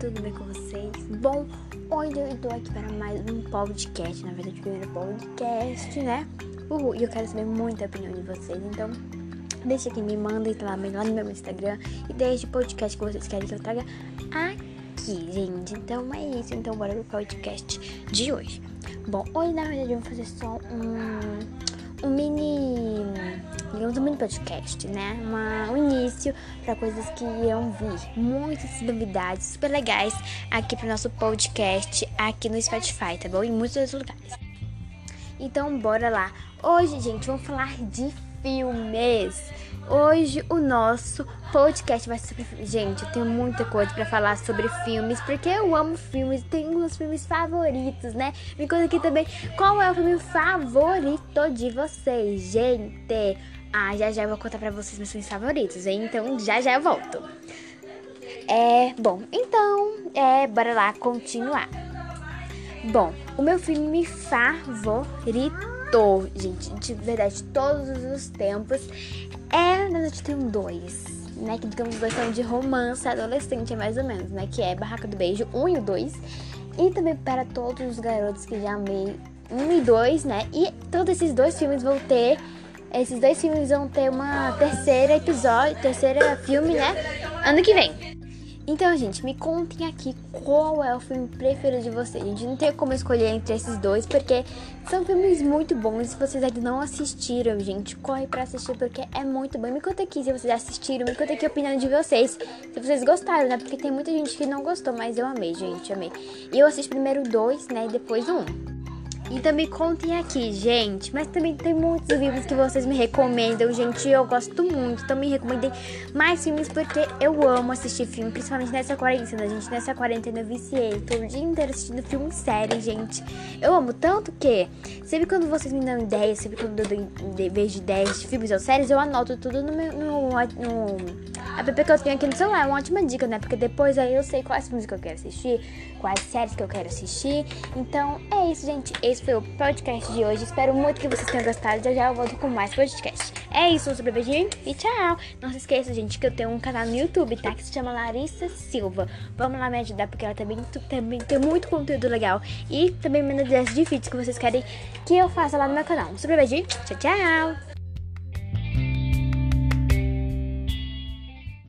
tudo bem com vocês? Bom, hoje eu estou aqui para mais um podcast, na verdade, o primeiro podcast, né? Uhul, e eu quero saber muita opinião de vocês, então deixa aqui, me mandem lá, lá no meu Instagram e deixe o podcast que vocês querem que eu traga aqui, gente. Então é isso, então bora pro podcast de hoje. Bom, hoje na verdade eu vou fazer só um, um mini digamos, um mini podcast, né? Uma, um início para coisas que irão vir. Muitas novidades super legais aqui pro nosso podcast, aqui no Spotify, tá bom? Em muitos outros lugares. Então, bora lá. Hoje, gente, vamos falar de filmes. Hoje o nosso podcast vai ser sobre. Gente, eu tenho muita coisa para falar sobre filmes, porque eu amo filmes, tenho uns filmes favoritos, né? Me conta aqui também qual é o filme favorito de vocês, gente. Ah, já já eu vou contar pra vocês meus filmes favoritos, hein? Então já já eu volto. É, bom, então, é, bora lá continuar. Bom, o meu filme favorito, gente, de verdade, todos os tempos, é, na verdade, tem dois, né? Que digamos dois são de romance adolescente, mais ou menos, né? Que é Barraca do Beijo 1 um e o 2. E também para todos os garotos que já amei 1 um e 2, né? E todos esses dois filmes vão ter esses dois filmes vão ter uma terceira episódio, terceira filme, né? Ano que vem. Então, gente, me contem aqui qual é o filme preferido de vocês. Gente não tem como escolher entre esses dois, porque são filmes muito bons. Se vocês ainda não assistiram, gente, corre pra assistir, porque é muito bom. Me conta aqui se vocês assistiram, me conta aqui a opinião de vocês. Se vocês gostaram, né? Porque tem muita gente que não gostou, mas eu amei, gente, amei. E eu assisti primeiro dois, né? E depois um. Então me contem aqui, gente. Mas também tem muitos filmes que vocês me recomendam, gente. Eu gosto muito. Então me recomendem mais filmes porque eu amo assistir filme, principalmente nessa quarentena, gente. Nessa quarentena eu viciei. Tô o dia inteiro assistindo filme série, gente. Eu amo tanto que, sempre quando vocês me dão ideias, sempre quando eu vejo ideias de filmes ou séries, eu anoto tudo no meu. No, no app que eu tenho aqui no celular. É uma ótima dica, né? Porque depois aí eu sei quais filmes que eu quero assistir, quais séries que eu quero assistir. Então é isso, gente. Esse foi o podcast de hoje. Espero muito que vocês tenham gostado. Já já eu volto com mais podcast. É isso, um super beijinho e tchau. Não se esqueça, gente, que eu tenho um canal no YouTube, tá? Que se chama Larissa Silva. Vamos lá me ajudar, porque ela também, também tem muito conteúdo legal. E também manda ideias de vídeos que vocês querem que eu faça lá no meu canal. Um super beijinho. Tchau, tchau.